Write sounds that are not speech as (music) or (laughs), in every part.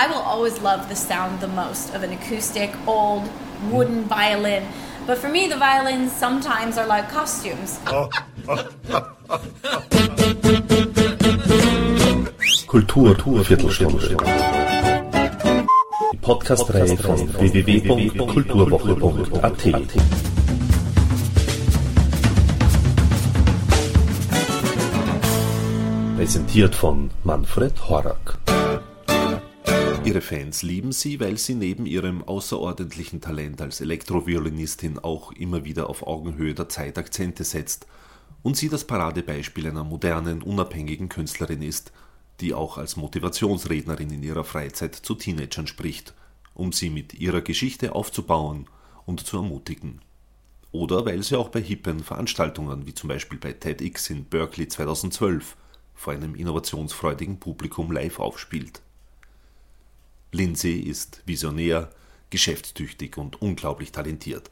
I will always love the sound the most of an acoustic, old, wooden mm. violin. But for me, the violins sometimes are like costumes. (laughs) Oh. Kultur, Viertelstunde. Die Podcast-Reihe von www.kulturwoche.at. Präsentiert von Manfred Horak. Ihre Fans lieben sie, weil sie neben ihrem außerordentlichen Talent als Elektroviolinistin auch immer wieder auf Augenhöhe der Zeit Akzente setzt und sie das Paradebeispiel einer modernen, unabhängigen Künstlerin ist, die auch als Motivationsrednerin in ihrer Freizeit zu Teenagern spricht, um sie mit ihrer Geschichte aufzubauen und zu ermutigen. Oder weil sie auch bei hippen Veranstaltungen wie zum Beispiel bei TEDx in Berkeley 2012 vor einem innovationsfreudigen Publikum live aufspielt. Lindsay ist visionär, geschäftstüchtig und unglaublich talentiert,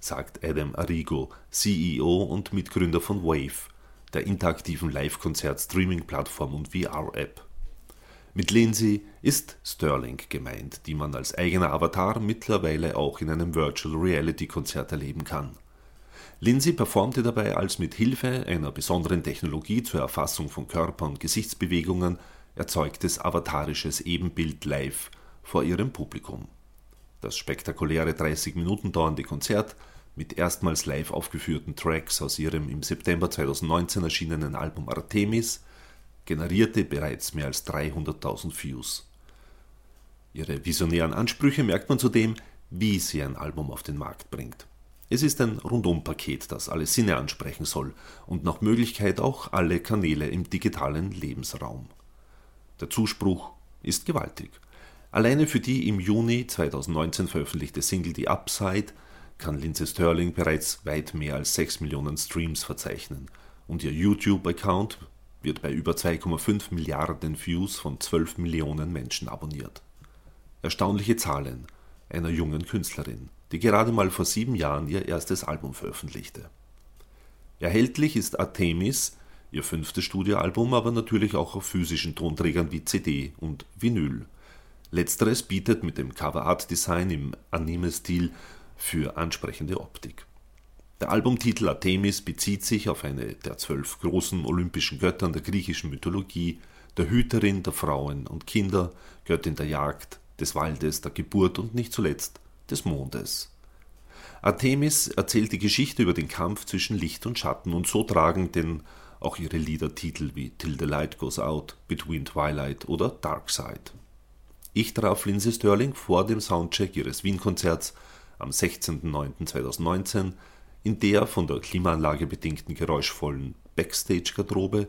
sagt Adam Arrigo, CEO und Mitgründer von Wave, der interaktiven Live-Konzert-Streaming-Plattform und VR-App. Mit Lindsay ist Sterling gemeint, die man als eigener Avatar mittlerweile auch in einem Virtual Reality Konzert erleben kann. Lindsay performte dabei als mit Hilfe einer besonderen Technologie zur Erfassung von Körper- und Gesichtsbewegungen erzeugtes avatarisches Ebenbild live vor ihrem Publikum. Das spektakuläre 30 Minuten dauernde Konzert mit erstmals live aufgeführten Tracks aus ihrem im September 2019 erschienenen Album Artemis generierte bereits mehr als 300.000 Views. Ihre visionären Ansprüche merkt man zudem, wie sie ein Album auf den Markt bringt. Es ist ein Rundumpaket, das alle Sinne ansprechen soll und nach Möglichkeit auch alle Kanäle im digitalen Lebensraum. Der Zuspruch ist gewaltig. Alleine für die im Juni 2019 veröffentlichte Single The Upside kann Lindsay Sterling bereits weit mehr als 6 Millionen Streams verzeichnen und ihr YouTube-Account wird bei über 2,5 Milliarden Views von 12 Millionen Menschen abonniert. Erstaunliche Zahlen einer jungen Künstlerin die gerade mal vor sieben Jahren ihr erstes Album veröffentlichte. Erhältlich ist Artemis, ihr fünftes Studioalbum, aber natürlich auch auf physischen Tonträgern wie CD und Vinyl. Letzteres bietet mit dem Cover-Art-Design im Anime-Stil für ansprechende Optik. Der Albumtitel Artemis bezieht sich auf eine der zwölf großen olympischen Göttern der griechischen Mythologie, der Hüterin der Frauen und Kinder, Göttin der Jagd, des Waldes, der Geburt und nicht zuletzt des Mondes. Artemis erzählt die Geschichte über den Kampf zwischen Licht und Schatten und so tragen denn auch ihre Lieder Titel wie Till the Light Goes Out, Between Twilight oder Dark Side. Ich traf Lindsay Sterling vor dem Soundcheck ihres Wien-Konzerts am 16.09.2019 in der von der Klimaanlage bedingten geräuschvollen Backstage-Garderobe,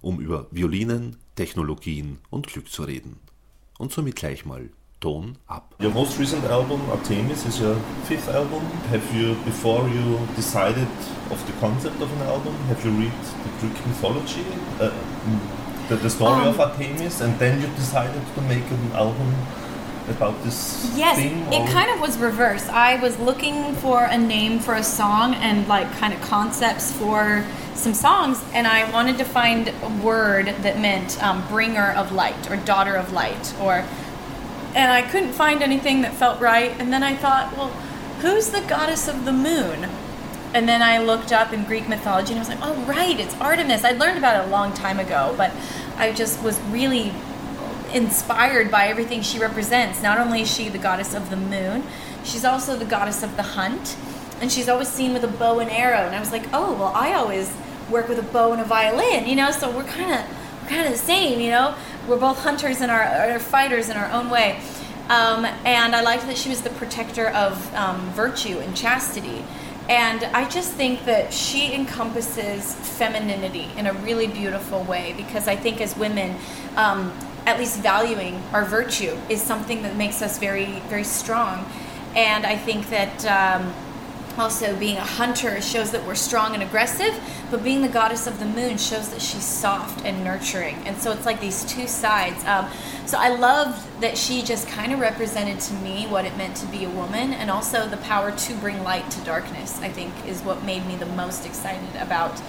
um über Violinen, Technologien und Glück zu reden. Und somit gleich mal Ton ab. Your most recent album, Artemis, is your fifth album. Have you, before you decided of the concept of an album, have you read the Greek mythology, uh, the, the, story um, of Artemis, and then you decided to make an album about this yes, theme? it kind of was reversed. I was looking for a name for a song and like kind of concepts for some songs, and I wanted to find a word that meant um, bringer of light or daughter of light or and I couldn't find anything that felt right. And then I thought, well, who's the goddess of the moon? And then I looked up in Greek mythology and I was like, oh, right, it's Artemis. I'd learned about it a long time ago, but I just was really inspired by everything she represents. Not only is she the goddess of the moon, she's also the goddess of the hunt. And she's always seen with a bow and arrow. And I was like, oh, well, I always work with a bow and a violin, you know, so we're kind of we're kind of the same, you know we're both hunters and our, fighters in our own way. Um, and I liked that she was the protector of um, virtue and chastity. And I just think that she encompasses femininity in a really beautiful way because I think as women, um, at least valuing our virtue is something that makes us very, very strong. And I think that um, also being a hunter shows that we're strong and aggressive, but being the goddess of the moon shows that she's soft and nurturing. And so it's like these two sides. Um, so I love that she just kind of represented to me what it meant to be a woman and also the power to bring light to darkness, I think, is what made me the most excited about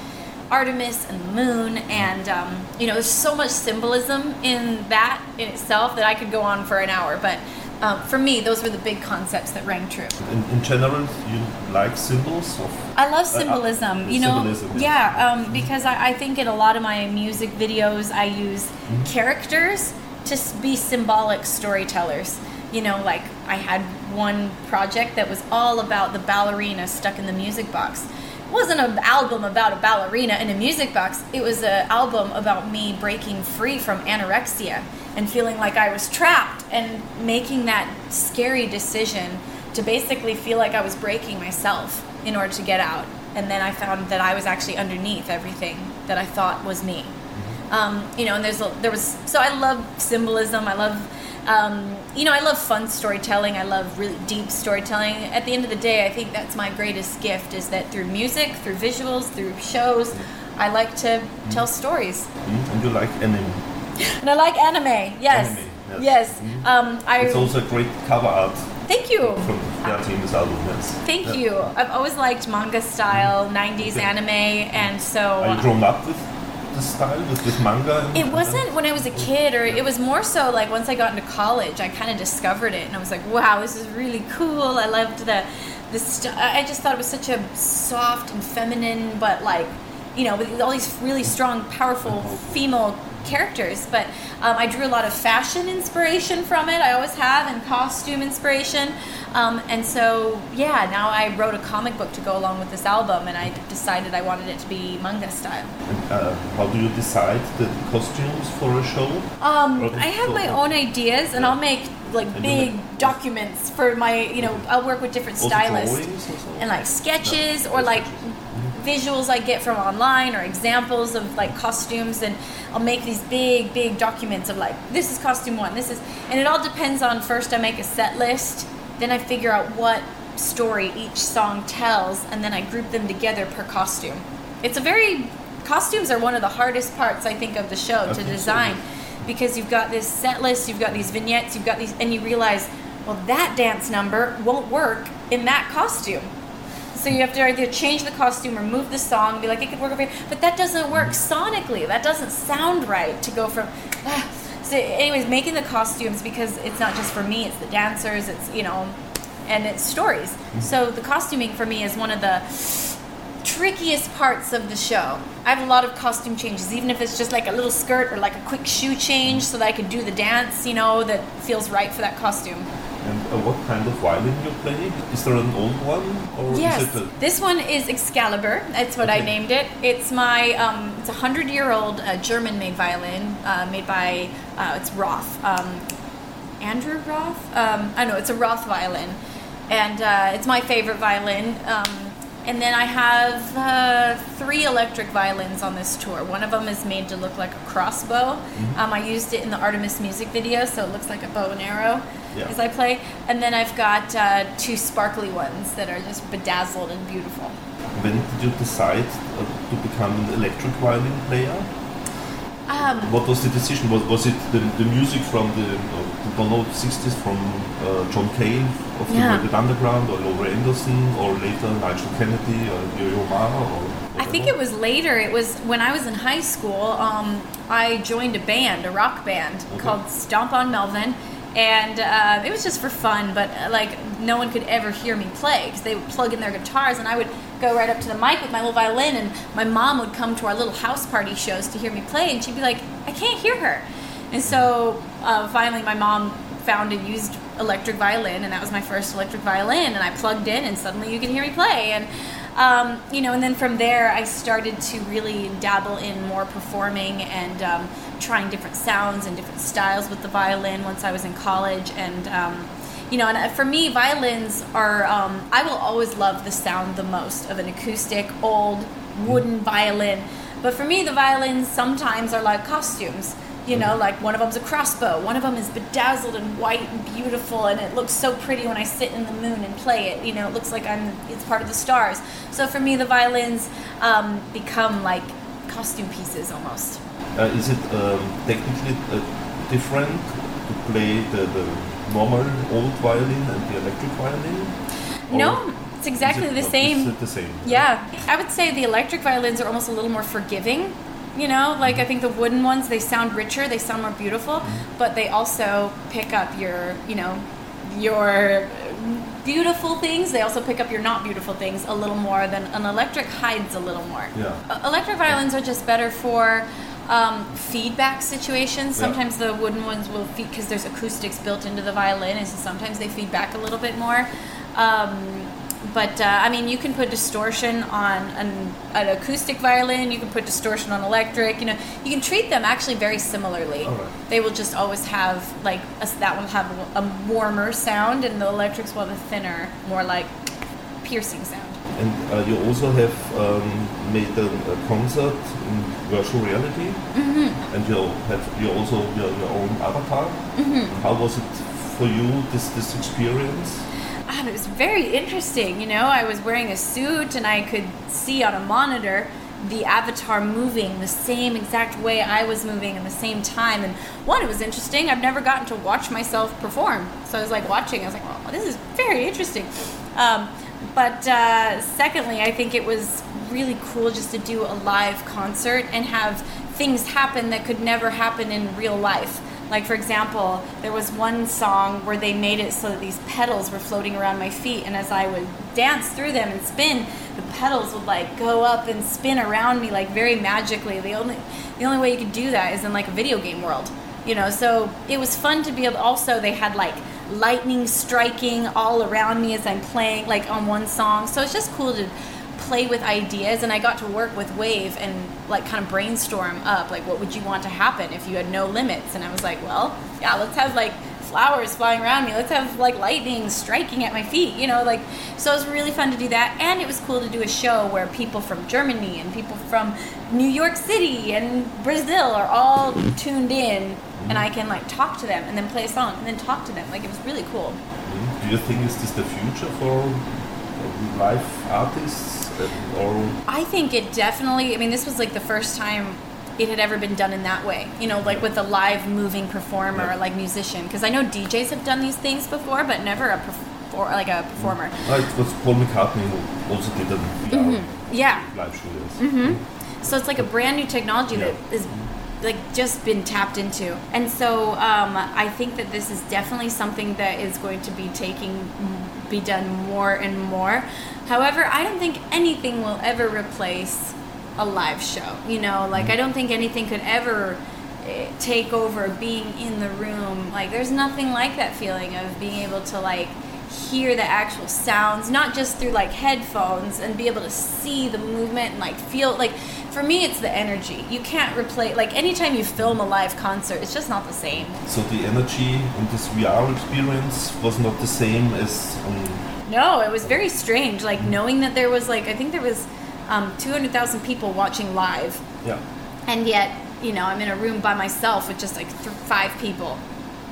Artemis and the moon, and um, you know, there's so much symbolism in that in itself that I could go on for an hour. But um, for me, those were the big concepts that rang true. In, in general, you like symbols of I love symbolism. uh, you know, symbolism, yeah, yeah. um, because I, I think in a lot of my music videos, I use Mm-hmm. characters to be symbolic storytellers. You know, like I had one project that was all about the ballerina stuck in the music box. It wasn't an album about a ballerina in a music box. It was an album about me breaking free from anorexia and feeling like I was trapped and making that scary decision to basically feel like I was breaking myself in order to get out. And then I found that I was actually underneath everything that I thought was me. Um, you know, and there's a, there was so I love symbolism. I love um, you know I love fun storytelling. I love really deep storytelling. At the end of the day, I think that's my greatest gift is that through music, through visuals, through shows, I like to tell stories. Mm, and you like anime. And I like anime. Yes. Anime, yes. yes. Mhm. Um, I It's also a great cover art thank you. from the Artemis album. Yes. Thank Yeah. you. I've always liked manga style, 90s anime, and so. Are you grown up with the style with, with manga? It wasn't when I was a kid, or it was more so like once I got into college, I kind of discovered it, and I was like, "Wow, this is really cool." I loved the, the st- I just thought it was such a soft and feminine, but like, you know, with all these really strong, powerful female characters. But um, I drew a lot of fashion inspiration from it. I always have, and costume inspiration. Um, and so, yeah, now I wrote a comic book to go along with this album, and I decided I wanted it to be manga style. Uh, how do you decide the costumes for a show? Um, I have my own ideas, and I'll make like And big make- documents for my. You know, I'll work with different stylists and like sketches Yeah, or like. Visuals I get from online or examples of like costumes, and I'll make these big, big documents of like this is costume one, this is, and it all depends on first I make a set list, then I figure out what story each song tells, and then I group them together per costume. It's a very costumes are one of the hardest parts I think of the show to so, design because you've got this set list, you've got these vignettes, you've got these, and you realize, well, that dance number won't work in that costume. So you have to either change the costume or move the song, be like, it could work over here, but that doesn't work sonically. That doesn't sound right to go from. Ah. So, anyways, making the costumes because it's not just for me; it's the dancers, it's you know, and it's stories. So the costuming for me is one of the trickiest parts of the show. I have a lot of costume changes, even if it's just like a little skirt or like a quick shoe change, so that I can do the dance, you know, that feels right for that costume. And uh, what kind of violin you play? Is there an old one? Or Yes, is it a, this one is Excalibur. That's what I named it. It's my um, it's a hundred year old uh, German made violin uh, made by uh, it's Roth, um, Andrew Roth. Um, I know it's a Roth violin, and uh, it's my favorite violin. And then I have uh, three electric violins on this tour. One of them is made to look like a crossbow. Mm-hmm. Um, I used it in the Artemis music video, so it looks like a bow and arrow Yeah. as I play. And then I've got uh, two sparkly ones that are just bedazzled and beautiful. when did you decide uh, to become an electric violin player? Um, What was the decision? Was, was it the, the music from the, uh, the 60s from uh, John Cale of the Yeah. Velvet Underground or Laurie Anderson or later Nigel Kennedy or Yo-Yo Ma or I think it was later. It was when I was in high school. Um, I joined a band, a rock band Okay. called Stomp on Melvin, and uh, it was just for fun. But uh, like no one could ever hear me play because they would plug in their guitars, and I would go right up to the mic with my little violin, and my mom would come to our little house party shows to hear me play, and she'd be like, "I can't hear her," and so uh, finally my mom found a used electric violin, and that was my first electric violin, and I plugged in, and suddenly you can hear me play, and um, you know, and then from there, I started to really dabble in more performing and um, trying different sounds and different styles with the violin once I was in college. And, um, you know, and uh, for me, violins are, um, I will always love the sound the most of an acoustic, old, wooden violin. But for me, the violins sometimes are like costumes. You know, like one of them's a crossbow, one of them is bedazzled and white and beautiful, and it looks so pretty when I sit in the moon and play it. You know, it looks like I'm it's part of the stars. So for me, the violins um, become like costume pieces almost. Uh, is it um, technically uh, different to play the, the normal old violin and the electric violin? Or- No, it's exactly it- the is it the same? Yeah, I would say the electric violins are almost a little more forgiving. You know, like I think the wooden ones they sound richer, they sound more beautiful, but they also pick up your, you know, your beautiful things. They also pick up your not beautiful things a little more than an electric hides a little more. Yeah. Electric violins are just better for um, feedback situations. Yeah. Sometimes the wooden ones will feed because there's acoustics built into the violin, and so sometimes they feed back a little bit more. Um, but uh, I mean, you can put distortion on an, an acoustic violin. You can put distortion on electric. You know, you can treat them actually very similarly. Right. They will just always have like a, that will have a, a warmer sound, and the electrics will have a thinner, more like piercing sound. And uh, you also have um, made a, a concert in virtual reality, Mm-hmm. and you have you also your, your own avatar. Mm-hmm. How was it for you this this experience? Ah, it was very interesting. You know, I was wearing a suit and I could see on a monitor the avatar moving the same exact way I was moving in the same time. And one, it was interesting. I've never gotten to watch myself perform. So I was like watching, I was like, oh, this is very interesting. Um, but uh, secondly, I think it was really cool just to do a live concert and have things happen that could never happen in real life. Like, for example, there was one song where they made it so that these petals were floating around my feet, and as I would dance through them and spin, the petals would like go up and spin around me like very magically. The only the only way you could do that is in like a video game world, you know. So it was fun to be able. Also, they had like lightning striking all around me as I'm playing, like on one song. So it's just cool to play with ideas and I got to work with Wave and like kind of brainstorm up like what would you want to happen if you had no limits? And I was like well yeah let's have like flowers flying around me. Let's have like lightning striking at my feet you know like so it was really fun to do that. And it was cool to do a show where people from Germany and people from New York City and Brazil are all tuned in and I can like talk to them and then play a song and then talk to them. Like it was really cool. Do you think is this the future for live artists uh, or I think it definitely. I mean, this was like the first time it had ever been done in that way. You know, like with a live moving performer, Yeah. like musician. Because I know DJs have done these things before, but never a perf- or like a performer. Like it was Paul McCartney also did a VR Yeah. live show. Yes. So it's like a brand new technology that Yeah. is like just been tapped into. And so um, I think that this is definitely something that is going to be taking be done more and more. However, I don't think anything will ever replace a live show. You know, like I don't think anything could ever eh, take over being in the room. Like there's nothing like that feeling of being able to like hear the actual sounds, not just through like headphones and be able to see the movement and like feel like for me it's the energy. You can't replace like anytime you film a live concert, it's just not the same. So the energy in this VR experience was not the same as on No, it was very strange like knowing that there was like I think there was um, 200,000 people watching live yeah. and yet you know i'm in a room by myself with just like th- five people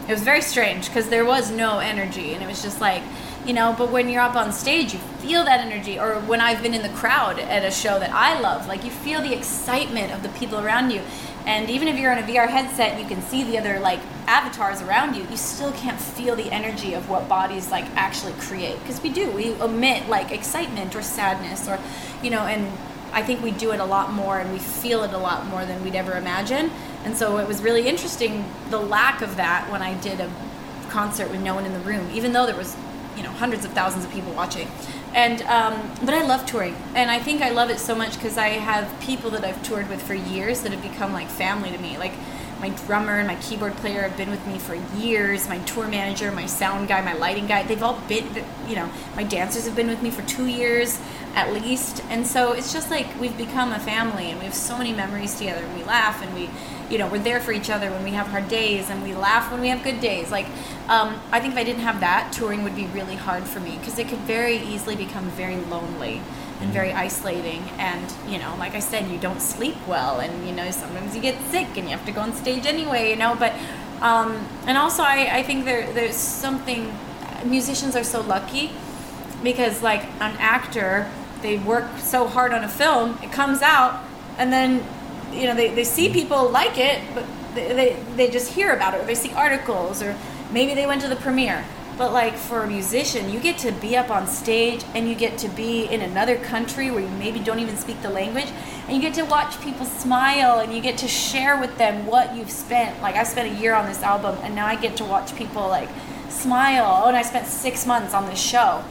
it was very strange because there was no energy and it was just like you know but when you're up on stage you feel that energy or when i've been in the crowd at a show that i love like you feel the excitement of the people around you and even if you're in a vr headset you can see the other like avatars around you you still can't feel the energy of what bodies like actually create because we do we emit like excitement or sadness or you know and I think we do it a lot more and we feel it a lot more than we'd ever imagine. And so it was really interesting the lack of that when I did a concert with no one in the room, even though there was, you know, hundreds of thousands of people watching. And um, but I love touring, and I think I love it so much because I have people that I've toured with for years that have become like family to me. Like my drummer and my keyboard player have been with me for years. My tour manager, my sound guy, my lighting guy, they've all been, you know, my dancers have been with me for two years at least. And so it's just like we've become a family and we have so many memories together and we laugh and we, you know, we're there for each other when we have hard days and we laugh when we have good days. Like, um, I think if I didn't have that, touring would be really hard for me because it could very easily become very lonely and very isolating. And you know like i said you don't sleep well. And you know sometimes you get sick and you have to go on stage anyway you know but um, and also I, I think there there's something musicians are so lucky because like an actor they work so hard on a film it comes out and then you know they, they see people like it but they, they, they just hear about it or they see articles or maybe they went to the premiere But like for a musician, you get to be up on stage and you get to be in another country where you maybe don't even speak the language and you get to watch people smile and you get to share with them what you've spent. Like I spent a year on this album and now I get to watch people like smile. Oh, and I spent 6 months on this show.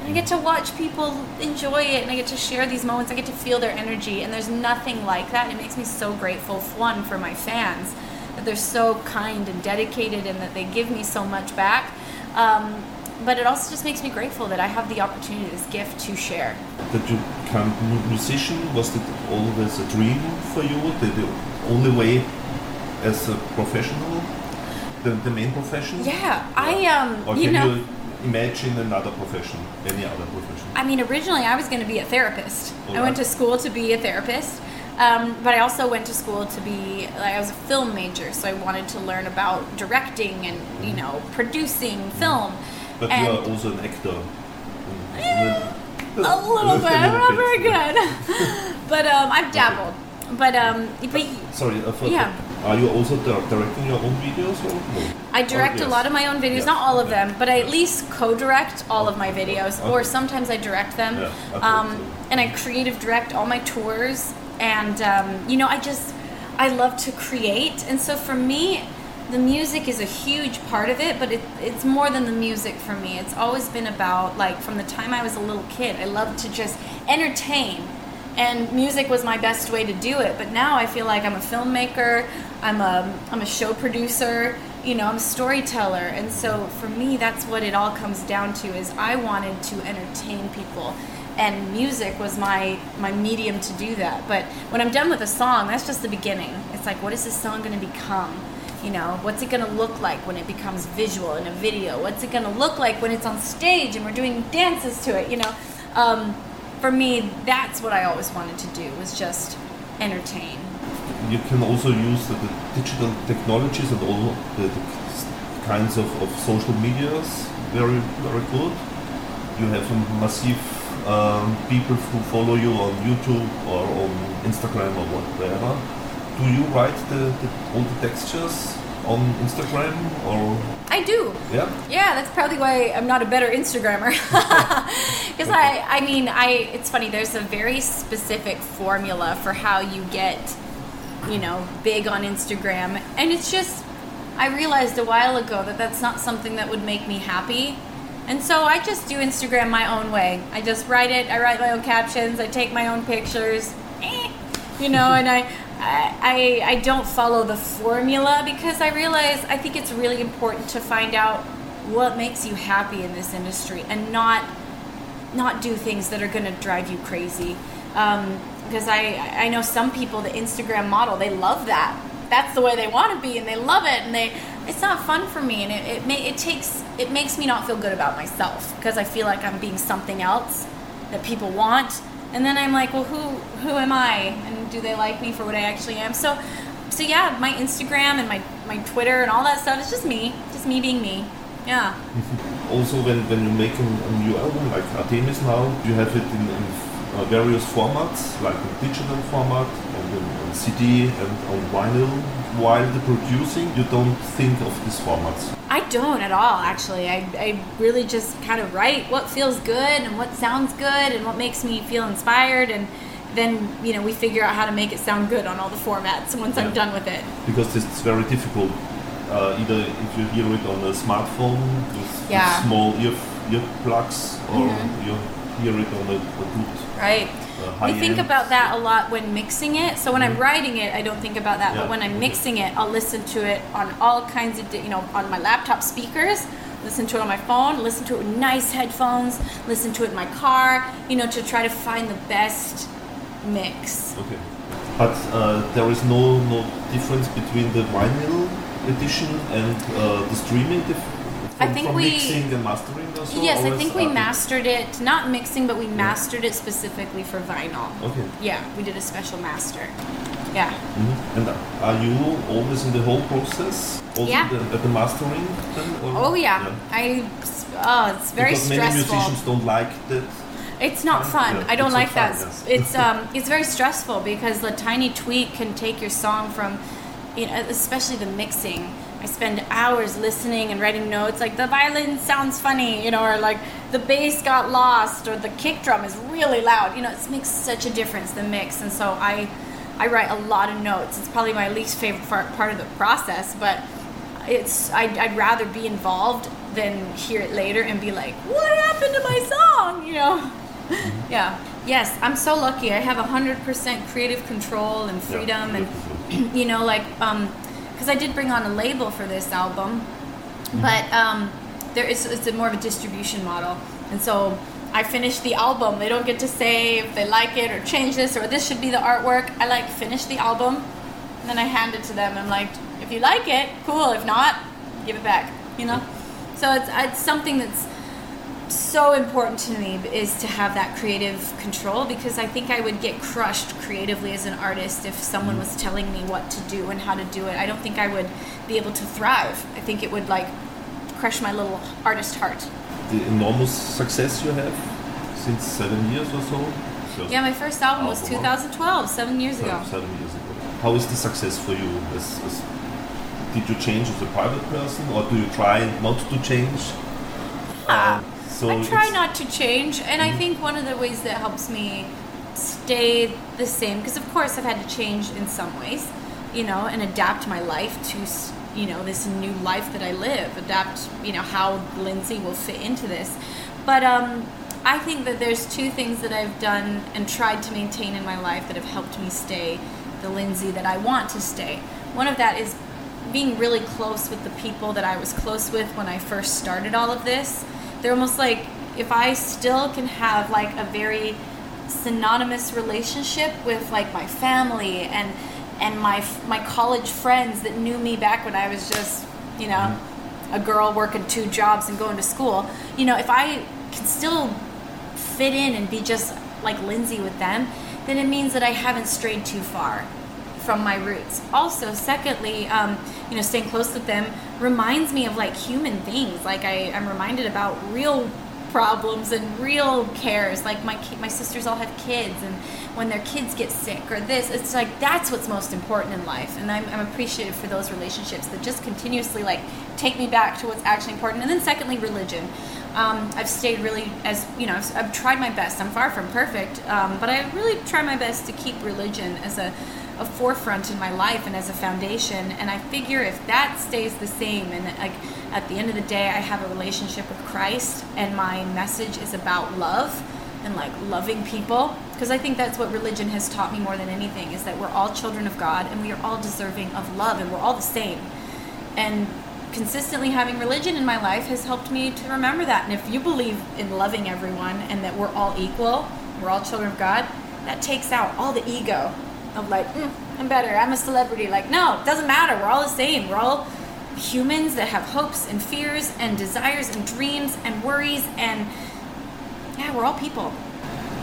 And I get to watch people enjoy it and I get to share these moments. I get to feel their energy and there's nothing like that. It makes me so grateful one for my fans that they're so kind and dedicated and that they give me so much back um, but it also just makes me grateful that I have the opportunity, this gift to share. That you become a musician, was it always a dream for you? The, the only way as a professional? The, the main profession? Yeah, I, um, or you can know. You imagine another profession, any other profession? I mean, originally I was going to be a therapist. All I went to school to be a therapist. Um, but I also went to school to be like I was a film major, so I wanted to learn about directing and you know producing film. But and you are also an actor. (laughs) a little bit. I'm not very good, (laughs) but um, I've dabbled. But um, but Sorry, Yeah. are you also di- directing your own videos? Or no? I direct Oh, a lot of my own videos, Yeah. not all of Yeah. them, but I at least co-direct all of my videos, or sometimes I direct them. Yeah, thought um, and I creative direct all my tours, and um, you know, I just I love to create, and so for me, the music is a huge part of it, but it, it's more than the music for me. It's always been about like from the time I was a little kid, I loved to just entertain. And music was my best way to do it. But now i feel like i'm a filmmaker i'm a i'm a show producer you know i'm a storyteller. And so for me that's what it all comes down to is i wanted to entertain people and music was my my medium to do that. But when i'm done with a song that's just the beginning. It's like what is this song going to become? You know what's it going to look like when it becomes visual in a video? What's it going to look like when it's on stage and we're doing dances to it you know? Um, for me that's what i always wanted to do was just entertain. You can also use the, digital technologies and all the, the kinds of, of social medias. Very very good. You have a massive um, people who follow you on YouTube or on Instagram or whatever. Do you write the, the all the textures on Instagram or? I do. Yeah? yeah that's probably why i'm not a better instagrammer. (laughs) Because i i mean i it's funny there's a very specific formula for how you get you know big on instagram. And it's just i realized a while ago that that's not something that would make me happy and so i just do instagram my own way i just write it i write my own captions i take my own pictures eh, you know and I, I i don't follow the formula because i realize i think it's really important to find out what makes you happy in this industry and not not do things that are going to drive you crazy. Um, because I I know some people the Instagram model they love that. That's the way they want to be and they love it and they it's not fun for me and it it, may, it takes it makes me not feel good about myself because I feel like I'm being something else that people want and then I'm like well who who am I? And do they like me for what I actually am? So so yeah my Instagram and my my Twitter and all that stuff is just me just me being me. Yeah. (laughs) Also, when, when you make a, a new album like Artemis now, you have it in, in uh, various formats, like in digital format, and in, on CD and on vinyl. While the producing, you don't think of these formats. I don't at all, actually. I, I really just kind of write what feels good and what sounds good and what makes me feel inspired. And then, you know, we figure out how to make it sound good on all the formats once I'm done with it. Because it's very difficult. Uh, either if you hear it on a smartphone with, Yeah. with small ear earplugs, or Mhm. you hear it on a, a good Right. uh, We think about that a lot when mixing it. So when I'm writing it, I don't think about that. But when I'm mixing it, I'll listen to it on all kinds of, di- you know, on my laptop speakers, listen to it on my phone, listen to it with nice headphones, listen to it in my car, you know, to try to find the best mix. Okay. But uh, there is no no difference between the vinyl edition and uh, the streaming. Dif- I think we- mixing and mastering or so. Yes, I think we uh, mastered it, not mixing, but we mastered it specifically for vinyl. Okay. Yeah, we did a special master. Yeah. Mhm. And are you always in the whole process? Also Yeah. The, at the mastering? Then, or- Oh yeah, yeah. I. Oh, it's very because many stressful. musicians don't like that. It's not fun. Yeah, I don't like that. fun, yes. It's um, (laughs) it's very stressful because the tiny tweak can take your song from, you know, especially the mixing. I spend hours listening and writing notes. Like the violin sounds funny, you know, or like the bass got lost, or the kick drum is really loud. You know, it makes such a difference the mix. And so I, I write a lot of notes. It's probably my least favorite part, part of the process, but it's I'd, I'd rather be involved than hear it later and be like, what happened to my song? You know? Mm-hmm. yeah. Yes, I'm so lucky. I have 100% creative control and freedom, yeah, and (clears throat) you know, like, um, because I did bring on a label for this album, mm-hmm. but um, there is it's a more of a distribution model, and so I finished the album. They don't get to say if they like it or change this or this should be the artwork. I like finish the album, and then I hand it to them. I'm like, if you like it, cool. If not, give it back. You know. So it's it's something that's so important to me is to have that creative control because I think I would get crushed creatively as an artist if someone was telling me what to do and how to do it. I don't think I would be able to thrive. I think it would like crush my little artist heart. The enormous success you have since seven years or so. yeah, my first album, album was 2012, seven years ago. Seven years ago. How is the success for you? As, as, did you change as a private person, or do you try not to change? Uh, so I try not to change, and I mm-hmm. think one of the ways that helps me stay the same, because of course I've had to change in some ways, you know, and adapt my life to, you know, this new life that I live, adapt, you know, how Lindsey will fit into this. But um, I think that there's two things that I've done and tried to maintain in my life that have helped me stay the Lindsey that I want to stay. One of that is being really close with the people that I was close with when I first started all of this they're almost like if I still can have like a very synonymous relationship with like my family and and my my college friends that knew me back when I was just you know mm-hmm. a girl working two jobs and going to school you know if I can still fit in and be just like Lindsey with them then it means that I haven't strayed too far from my roots. Also, secondly, um, you know, staying close with them reminds me of like human things. Like I, I'm reminded about real problems and real cares. Like my my sisters all have kids, and when their kids get sick or this, it's like that's what's most important in life. And I'm, I'm appreciative for those relationships that just continuously like take me back to what's actually important. And then secondly, religion. Um, I've stayed really as you know I've, I've, tried my best. I'm far from perfect, um, but I really try my best to keep religion as a a forefront in my life and as a foundation. And I figure if that stays the same, and like at the end of the day, I have a relationship with Christ, and my message is about love and like loving people, because I think that's what religion has taught me more than anything is that we're all children of God and we are all deserving of love, and we're all the same. And consistently having religion in my life has helped me to remember that. And if you believe in loving everyone and that we're all equal, we're all children of God, that takes out all the ego of like, mm, I'm better, I'm a celebrity. Like, no, it doesn't matter. We're all the same. We're all humans that have hopes and fears and desires and dreams and worries and yeah, we're all people.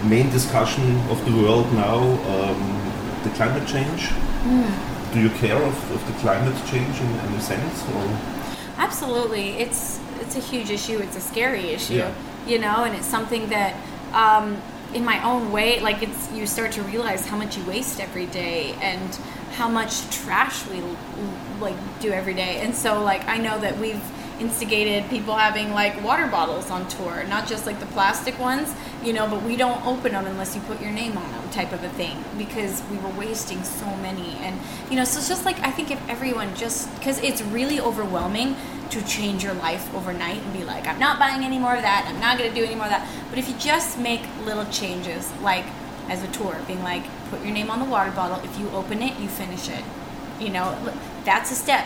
Main discussion of the world now, um, the climate change. Mm. Do you care of, of the climate change in any sense? Or? Absolutely, it's it's a huge issue. It's a scary issue, yeah. you know, and it's something that um, in my own way like it's you start to realize how much you waste every day and how much trash we like do every day. And so like i know that we've instigated people having like water bottles on tour not just like the plastic ones you know but we don't open them unless you put your name on them type of a thing because we were wasting so many. And you know so it's just like i think if everyone just because it's really overwhelming to change your life overnight and be like, I'm not buying any more of that, I'm not going to do any more of that. But if you just make little changes, like as a tour, being like, put your name on the water bottle, if you open it, you finish it. You know, that's a step.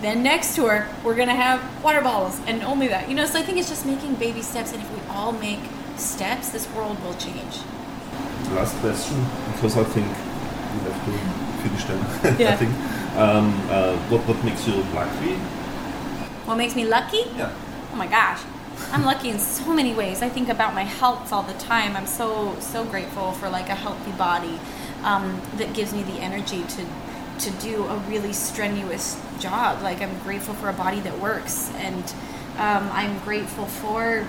Then next tour, we're going to have water bottles and only that. You know, so I think it's just making baby steps, and if we all make steps, this world will change. Last question, because I think we have to finish them. (laughs) Yeah. I think. Um, uh, what, what makes you lucky what makes me lucky? Yeah. Oh my gosh. I'm lucky in so many ways. I think about my health all the time. I'm so so grateful for like a healthy body um, that gives me the energy to to do a really strenuous job. Like I'm grateful for a body that works, and um, I'm grateful for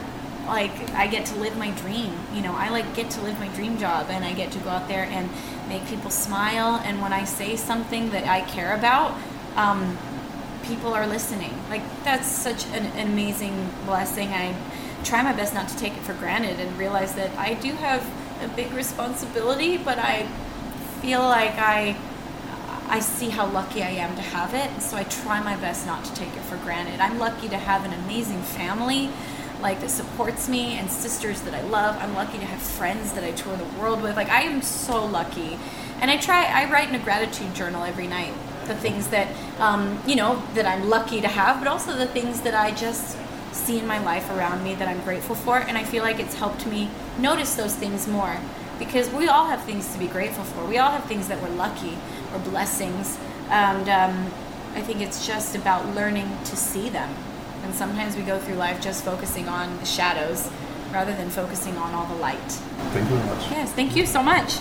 like I get to live my dream. You know, I like get to live my dream job, and I get to go out there and make people smile. And when I say something that I care about. Um, people are listening. Like that's such an, an amazing blessing. I try my best not to take it for granted and realize that I do have a big responsibility, but I feel like I I see how lucky I am to have it, so I try my best not to take it for granted. I'm lucky to have an amazing family like that supports me and sisters that I love. I'm lucky to have friends that I tour the world with. Like I am so lucky. And I try I write in a gratitude journal every night. The things that um, you know that I'm lucky to have, but also the things that I just see in my life around me that I'm grateful for. And I feel like it's helped me notice those things more because we all have things to be grateful for. We all have things that we're lucky or blessings. And um, I think it's just about learning to see them. And sometimes we go through life just focusing on the shadows rather than focusing on all the light. Thank you very much. Yes, thank you so much.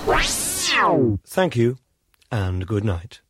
Thank you, and good night.